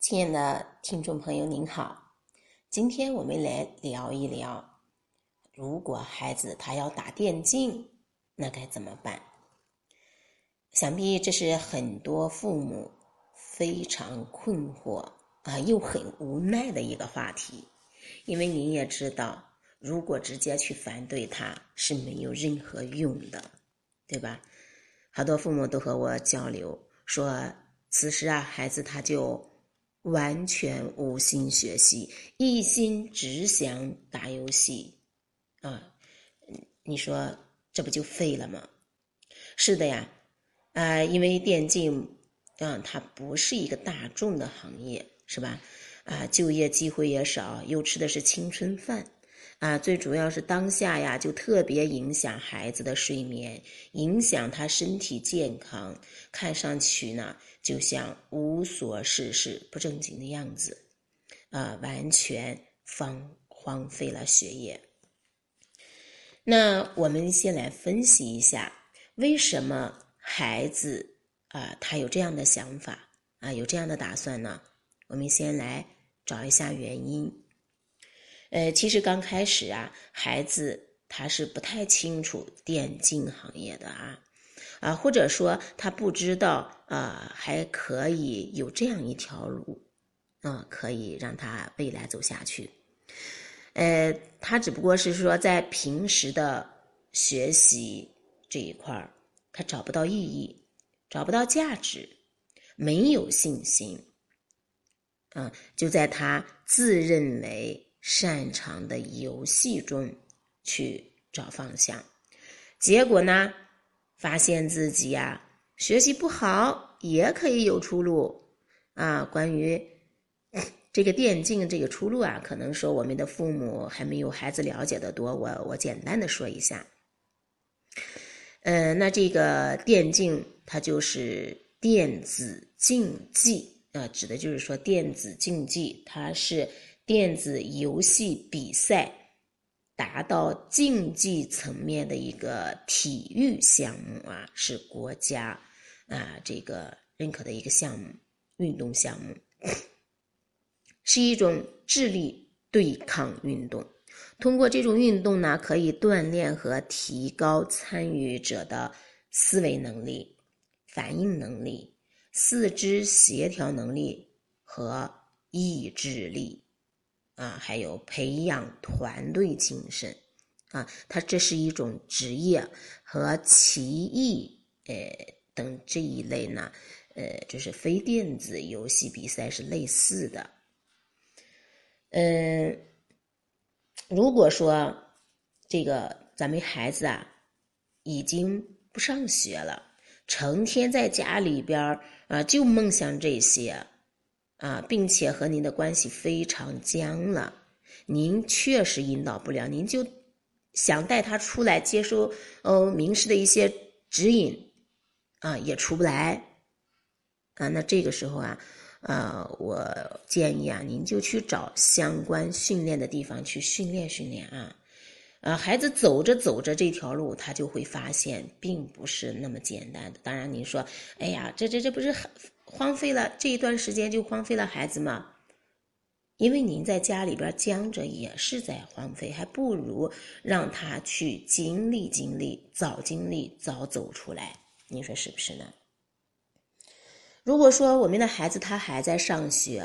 亲爱的听众朋友，您好，今天我们来聊一聊，如果孩子他要打电竞，那该怎么办？想必这是很多父母非常困惑啊，又很无奈的一个话题，因为您也知道，如果直接去反对他是没有任何用的，对吧？好多父母都和我交流说，此时啊，孩子他就。完全无心学习，一心只想打游戏，啊，你说这不就废了吗？是的呀，啊，因为电竞，啊，它不是一个大众的行业，是吧？啊，就业机会也少，又吃的是青春饭，啊，最主要是当下呀，就特别影响孩子的睡眠，影响他身体健康，看上去呢。就像无所事事、不正经的样子，啊，完全荒荒废了学业。那我们先来分析一下，为什么孩子啊他有这样的想法啊，有这样的打算呢？我们先来找一下原因。呃，其实刚开始啊，孩子他是不太清楚电竞行业的啊。啊，或者说他不知道啊，还可以有这样一条路，啊，可以让他未来走下去。呃，他只不过是说在平时的学习这一块儿，他找不到意义，找不到价值，没有信心，啊，就在他自认为擅长的游戏中去找方向，结果呢？发现自己呀，学习不好也可以有出路啊！关于这个电竞这个出路啊，可能说我们的父母还没有孩子了解的多，我我简单的说一下。嗯，那这个电竞它就是电子竞技啊，指的就是说电子竞技，它是电子游戏比赛。达到竞技层面的一个体育项目啊，是国家啊这个认可的一个项目，运动项目，是一种智力对抗运动。通过这种运动呢，可以锻炼和提高参与者的思维能力、反应能力、四肢协调能力和意志力。啊，还有培养团队精神，啊，它这是一种职业和棋艺，呃等这一类呢，呃，就是非电子游戏比赛是类似的。嗯，如果说这个咱们孩子啊，已经不上学了，成天在家里边儿啊，就梦想这些。啊，并且和您的关系非常僵了，您确实引导不了，您就想带他出来接受呃名师的一些指引，啊，也出不来，啊，那这个时候啊，啊，我建议啊，您就去找相关训练的地方去训练训练啊，啊，孩子走着走着这条路，他就会发现并不是那么简单的。当然，您说，哎呀，这这这不是很。荒废了这一段时间就荒废了孩子吗？因为您在家里边僵着也是在荒废，还不如让他去经历经历，早经历早走出来。你说是不是呢？如果说我们的孩子他还在上学，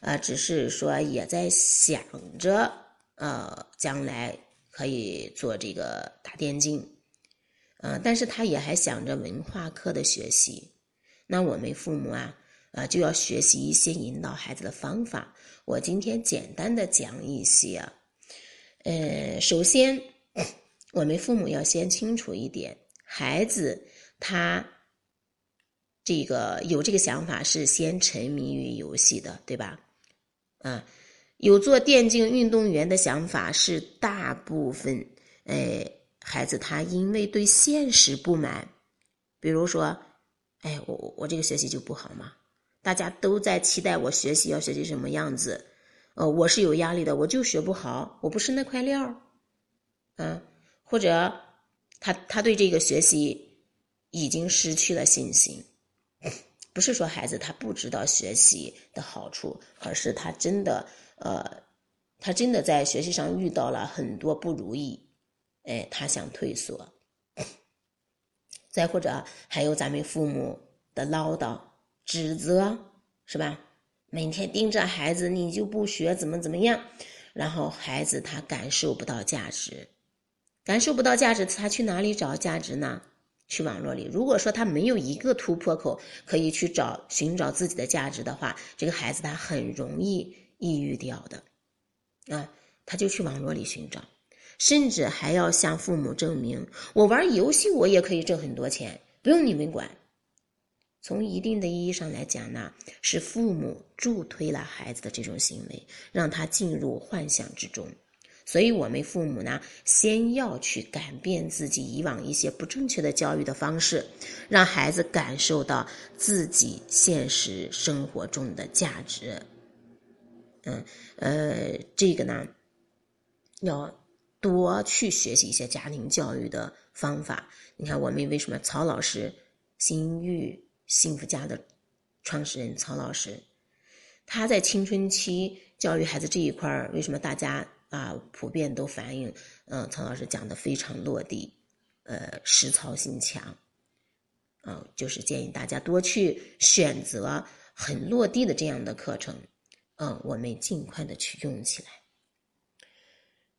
啊，只是说也在想着，呃，将来可以做这个打电竞，嗯，但是他也还想着文化课的学习。那我们父母啊，啊就要学习一些引导孩子的方法。我今天简单的讲一些。呃，首先，我们父母要先清楚一点，孩子他这个有这个想法是先沉迷于游戏的，对吧？啊，有做电竞运动员的想法是大部分，哎，孩子他因为对现实不满，比如说。哎，我我这个学习就不好吗？大家都在期待我学习要学习什么样子，呃，我是有压力的，我就学不好，我不是那块料，啊，或者他他对这个学习已经失去了信心，不是说孩子他不知道学习的好处，而是他真的呃，他真的在学习上遇到了很多不如意，哎，他想退缩。再或者还有咱们父母的唠叨、指责，是吧？每天盯着孩子，你就不学，怎么怎么样？然后孩子他感受不到价值，感受不到价值，他去哪里找价值呢？去网络里。如果说他没有一个突破口可以去找寻找自己的价值的话，这个孩子他很容易抑郁掉的，啊，他就去网络里寻找。甚至还要向父母证明，我玩游戏我也可以挣很多钱，不用你们管。从一定的意义上来讲呢，是父母助推了孩子的这种行为，让他进入幻想之中。所以，我们父母呢，先要去改变自己以往一些不正确的教育的方式，让孩子感受到自己现实生活中的价值。嗯，呃，这个呢，要。多去学习一些家庭教育的方法。你看，我们为什么曹老师，新育幸福家的创始人曹老师，他在青春期教育孩子这一块儿，为什么大家啊普遍都反映，嗯，曹老师讲的非常落地，呃，实操性强，嗯，就是建议大家多去选择很落地的这样的课程，嗯，我们尽快的去用起来。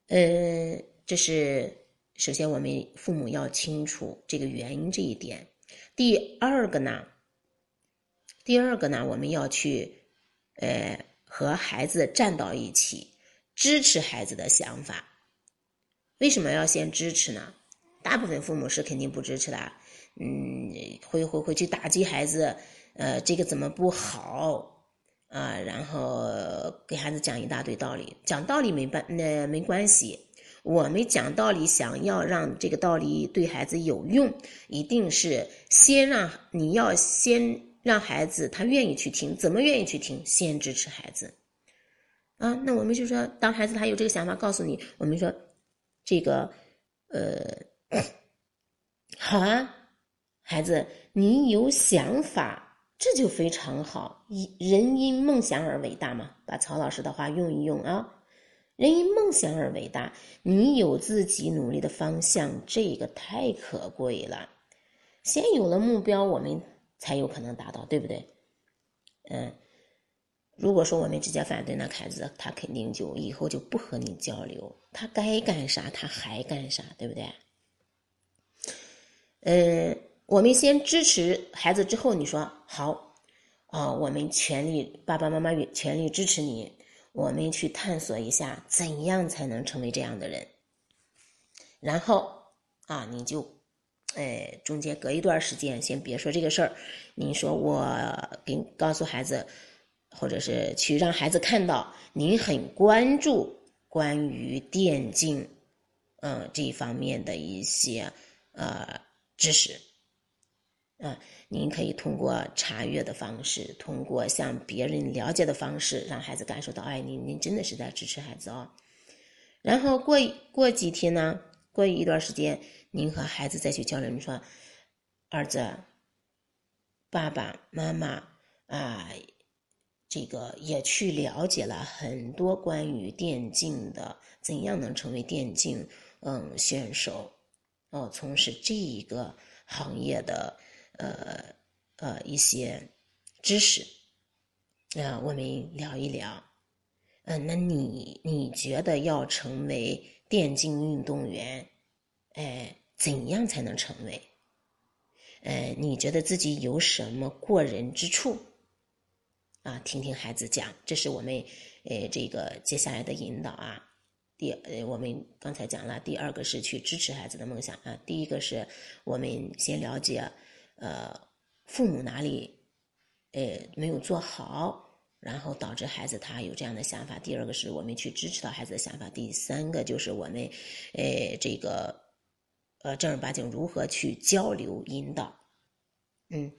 呃，这是首先我们父母要清楚这个原因这一点。第二个呢，第二个呢，我们要去呃和孩子站到一起，支持孩子的想法。为什么要先支持呢？大部分父母是肯定不支持的，嗯，会会会去打击孩子，呃，这个怎么不好？啊，然后给孩子讲一大堆道理，讲道理没办那没关系。我们讲道理，想要让这个道理对孩子有用，一定是先让你要先让孩子他愿意去听，怎么愿意去听？先支持孩子。啊，那我们就说，当孩子他有这个想法，告诉你，我们说这个，呃，好啊，孩子，你有想法。这就非常好，一人因梦想而伟大嘛，把曹老师的话用一用啊。人因梦想而伟大，你有自己努力的方向，这个太可贵了。先有了目标，我们才有可能达到，对不对？嗯，如果说我们直接反对，那孩子他肯定就以后就不和你交流，他该干啥他还干啥，对不对？嗯。我们先支持孩子，之后你说好啊，我们全力，爸爸妈妈全力支持你。我们去探索一下，怎样才能成为这样的人。然后啊，你就，哎，中间隔一段时间，先别说这个事儿。您说我给告诉孩子，或者是去让孩子看到您很关注关于电竞，嗯，这一方面的一些呃知识。啊，您可以通过查阅的方式，通过向别人了解的方式，让孩子感受到，哎，您您真的是在支持孩子哦。然后过过几天呢，过一段时间，您和孩子再去交流，你说，儿子，爸爸妈妈啊，这个也去了解了很多关于电竞的，怎样能成为电竞嗯选手，哦，从事这一个行业的。呃呃，一些知识啊，我们聊一聊。嗯，那你你觉得要成为电竞运动员，哎，怎样才能成为？呃，你觉得自己有什么过人之处？啊，听听孩子讲，这是我们呃这个接下来的引导啊。第呃，我们刚才讲了，第二个是去支持孩子的梦想啊。第一个是我们先了解。呃，父母哪里，呃，没有做好，然后导致孩子他有这样的想法。第二个是我们去支持到孩子的想法。第三个就是我们，呃，这个，呃，正儿八经如何去交流引导。嗯，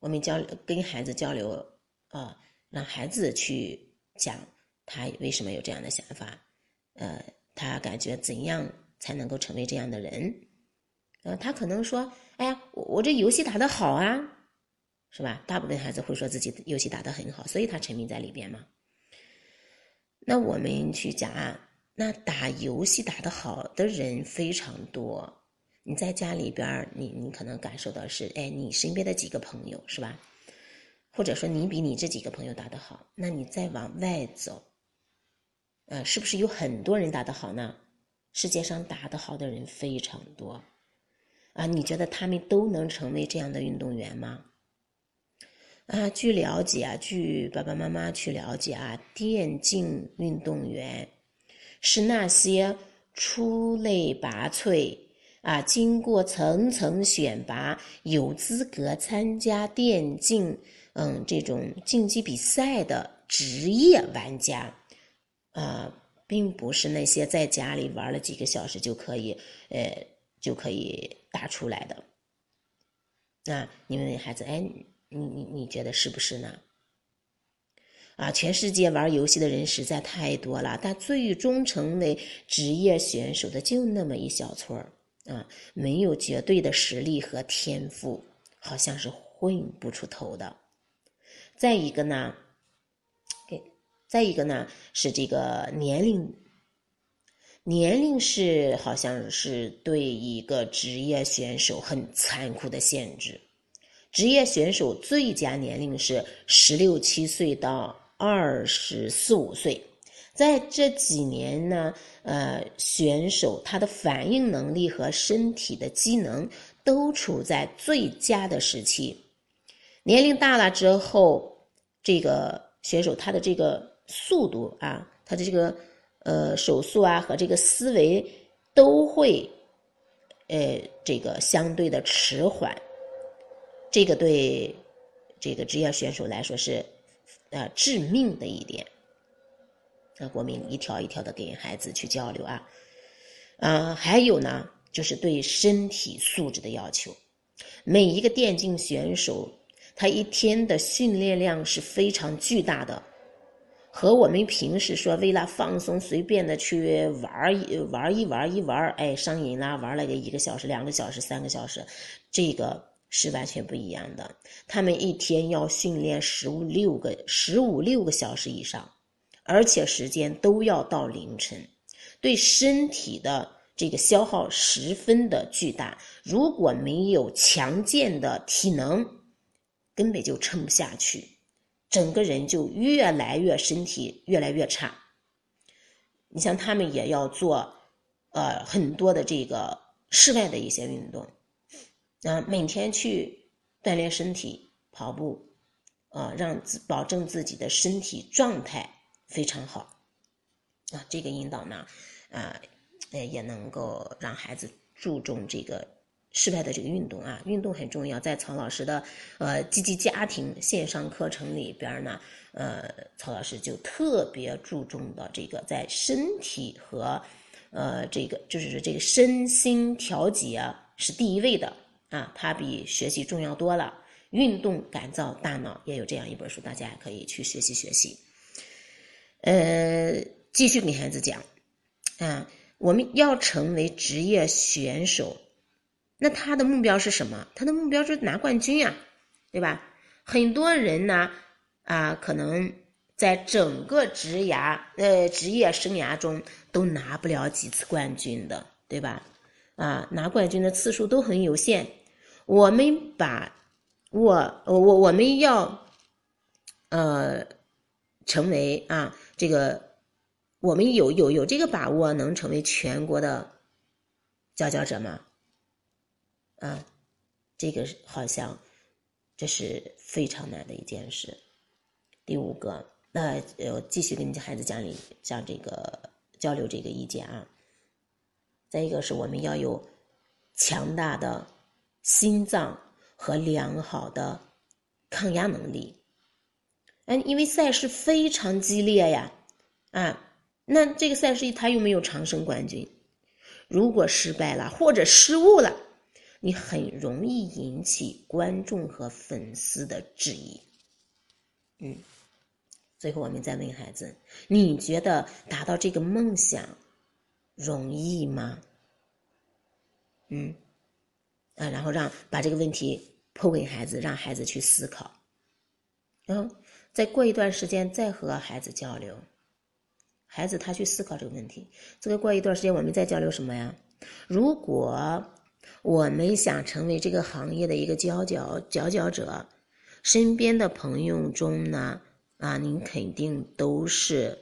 我们交跟孩子交流，啊，让孩子去讲他为什么有这样的想法，呃，他感觉怎样才能够成为这样的人。呃，他可能说。哎呀，我我这游戏打得好啊，是吧？大部分孩子会说自己游戏打得很好，所以他沉迷在里边嘛。那我们去讲啊，那打游戏打得好的人非常多。你在家里边，你你可能感受到是，哎，你身边的几个朋友是吧？或者说你比你这几个朋友打得好，那你再往外走，呃，是不是有很多人打得好呢？世界上打得好的人非常多，啊，你觉得他们都能成为这样的运动员吗？啊，据了解啊，据爸爸妈妈去了解啊，电竞运动员是那些出类拔萃啊，经过层层选拔，有资格参加电竞嗯这种竞技比赛的职业玩家啊。并不是那些在家里玩了几个小时就可以，呃，就可以打出来的。那你问问孩子，哎，你你你觉得是不是呢？啊，全世界玩游戏的人实在太多了，但最终成为职业选手的就那么一小撮儿啊，没有绝对的实力和天赋，好像是混不出头的。再一个呢？给再一个呢，是这个年龄，年龄是好像是对一个职业选手很残酷的限制。职业选手最佳年龄是十六七岁到二十四五岁，在这几年呢，呃，选手他的反应能力和身体的机能都处在最佳的时期。年龄大了之后，这个选手他的这个。速度啊，他的这个呃手速啊和这个思维都会呃这个相对的迟缓，这个对这个职业选手来说是呃致命的一点。那我们一条一条的跟孩子去交流啊，啊还有呢就是对身体素质的要求，每一个电竞选手他一天的训练量是非常巨大的。和我们平时说为了放松随便的去玩一玩一玩一玩，哎，上瘾啦，玩了个一个小时、两个小时、三个小时，这个是完全不一样的。他们一天要训练十五六个、十五六个小时以上，而且时间都要到凌晨，对身体的这个消耗十分的巨大。如果没有强健的体能，根本就撑不下去。整个人就越来越身体越来越差。你像他们也要做，呃，很多的这个室外的一些运动，啊，每天去锻炼身体，跑步，啊，让自保证自己的身体状态非常好，啊，这个引导呢，啊，也能够让孩子注重这个。室外的这个运动啊，运动很重要。在曹老师的呃积极家庭线上课程里边呢，呃，曹老师就特别注重的这个在身体和呃这个就是这个身心调节是第一位的啊，它比学习重要多了。运动改造大脑也有这样一本书，大家可以去学习学习。呃，继续给孩子讲啊，我们要成为职业选手。那他的目标是什么？他的目标是拿冠军呀，对吧？很多人呢，啊，可能在整个职涯呃职业生涯中都拿不了几次冠军的，对吧？啊，拿冠军的次数都很有限。我们把我我我们要呃成为啊这个，我们有有有这个把握能成为全国的佼佼者吗？啊，这个好像这是非常难的一件事。第五个，那呃，继续跟孩子讲理讲这个交流这个意见啊。再一个是我们要有强大的心脏和良好的抗压能力。哎，因为赛事非常激烈呀，啊，那这个赛事他又没有长胜冠军，如果失败了或者失误了。你很容易引起观众和粉丝的质疑，嗯，最后我们再问孩子：你觉得达到这个梦想容易吗？嗯，啊，然后让把这个问题抛给孩子，让孩子去思考。嗯，再过一段时间再和孩子交流，孩子他去思考这个问题。这个过一段时间我们再交流什么呀？如果我们想成为这个行业的一个佼佼佼佼者，身边的朋友中呢，啊，您肯定都是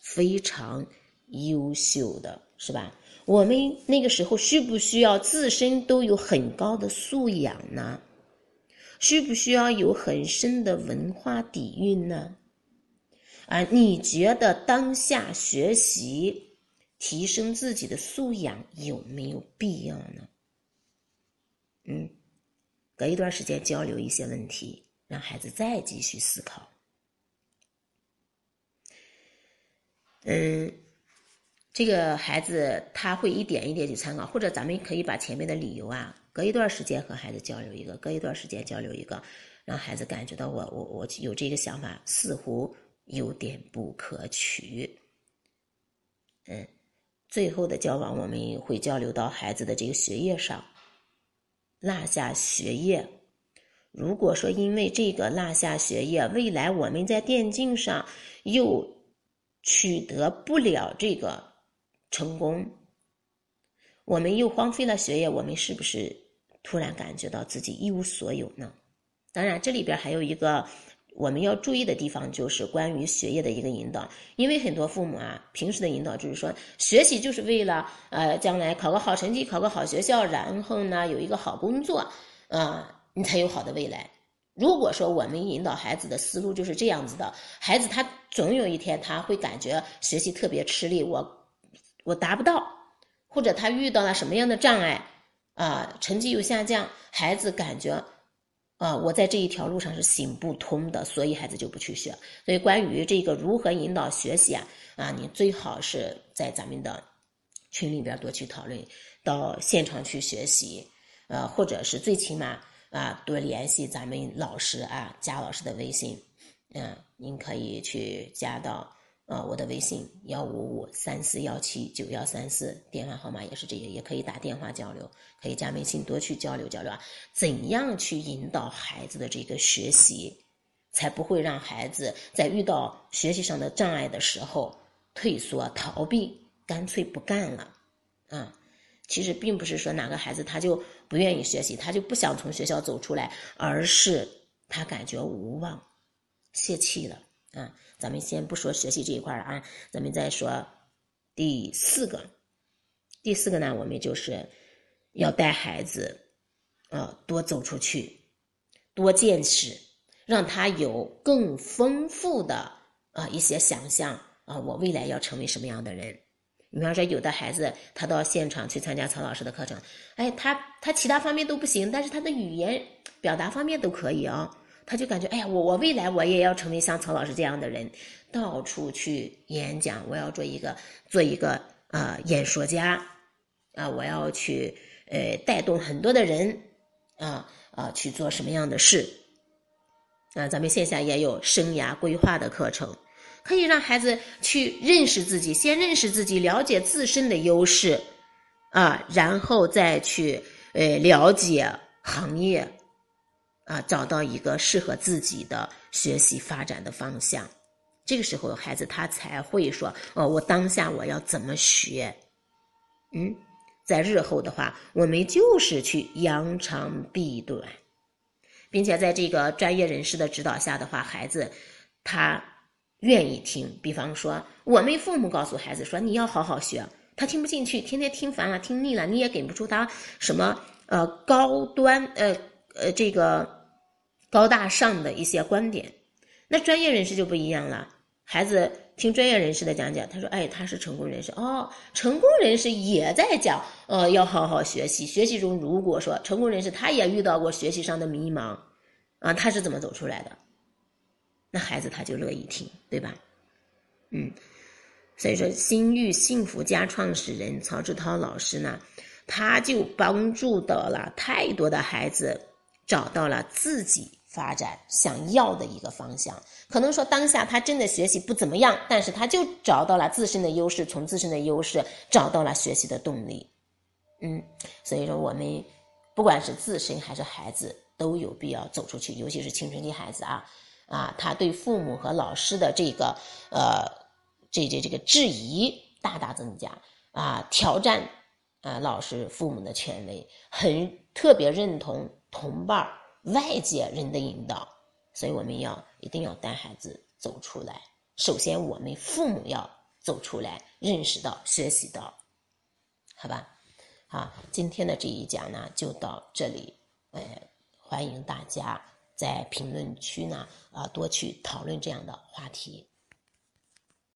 非常优秀的，是吧？我们那个时候需不需要自身都有很高的素养呢？需不需要有很深的文化底蕴呢？啊，你觉得当下学习提升自己的素养有没有必要呢？嗯，隔一段时间交流一些问题，让孩子再继续思考。嗯，这个孩子他会一点一点去参考，或者咱们可以把前面的理由啊。隔一段时间和孩子交流一个，隔一段时间交流一个，让孩子感觉到我我我有这个想法，似乎有点不可取。嗯，最后的交往我们会交流到孩子的这个学业上，落下学业。如果说因为这个落下学业，未来我们在电竞上又取得不了这个成功，我们又荒废了学业，我们是不是？突然感觉到自己一无所有呢。当然，这里边还有一个我们要注意的地方，就是关于学业的一个引导。因为很多父母啊，平时的引导就是说，学习就是为了呃将来考个好成绩，考个好学校，然后呢有一个好工作啊，你才有好的未来。如果说我们引导孩子的思路就是这样子的，孩子他总有一天他会感觉学习特别吃力，我我达不到，或者他遇到了什么样的障碍。啊，成绩又下降，孩子感觉，啊，我在这一条路上是行不通的，所以孩子就不去学。所以关于这个如何引导学习啊，啊，你最好是在咱们的群里边多去讨论，到现场去学习，呃，或者是最起码啊，多联系咱们老师啊，加老师的微信，嗯，您可以去加到。啊，我的微信幺五五三四幺七九幺三四，电话号码也是这些，也可以打电话交流，可以加微信多去交流交流啊。怎样去引导孩子的这个学习，才不会让孩子在遇到学习上的障碍的时候退缩逃避，干脆不干了？啊，其实并不是说哪个孩子他就不愿意学习，他就不想从学校走出来，而是他感觉无望，泄气了。啊，咱们先不说学习这一块了啊，咱们再说第四个。第四个呢，我们就是要带孩子啊多走出去，多见识，让他有更丰富的啊一些想象啊，我未来要成为什么样的人？比方说，有的孩子他到现场去参加曹老师的课程，哎，他他其他方面都不行，但是他的语言表达方面都可以啊。他就感觉，哎呀，我我未来我也要成为像曹老师这样的人，到处去演讲，我要做一个做一个啊演说家，啊，我要去呃带动很多的人，啊啊去做什么样的事？啊，咱们线下也有生涯规划的课程，可以让孩子去认识自己，先认识自己，了解自身的优势，啊，然后再去呃了解行业。啊，找到一个适合自己的学习发展的方向，这个时候孩子他才会说：“哦，我当下我要怎么学？”嗯，在日后的话，我们就是去扬长避短，并且在这个专业人士的指导下的话，孩子他愿意听。比方说，我们父母告诉孩子说：“你要好好学。”他听不进去，天天听烦了，听腻了，你也给不出他什么呃高端呃。呃，这个高大上的一些观点，那专业人士就不一样了。孩子听专业人士的讲解，他说：“哎，他是成功人士哦，成功人士也在讲，呃，要好好学习。学习中，如果说成功人士他也遇到过学习上的迷茫，啊，他是怎么走出来的？那孩子他就乐意听，对吧？嗯，所以说，新域幸福家创始人曹志涛老师呢，他就帮助到了太多的孩子。找到了自己发展想要的一个方向，可能说当下他真的学习不怎么样，但是他就找到了自身的优势，从自身的优势找到了学习的动力。嗯，所以说我们不管是自身还是孩子，都有必要走出去，尤其是青春期孩子啊，啊，他对父母和老师的这个呃，这这这个质疑大大增加啊，挑战啊老师父母的权威，很特别认同同伴儿外界人的引导，所以我们要一定要带孩子走出来。首先，我们父母要走出来，认识到、学习到，好吧？好，今天的这一讲呢，就到这里。呃，欢迎大家在评论区呢，啊，多去讨论这样的话题。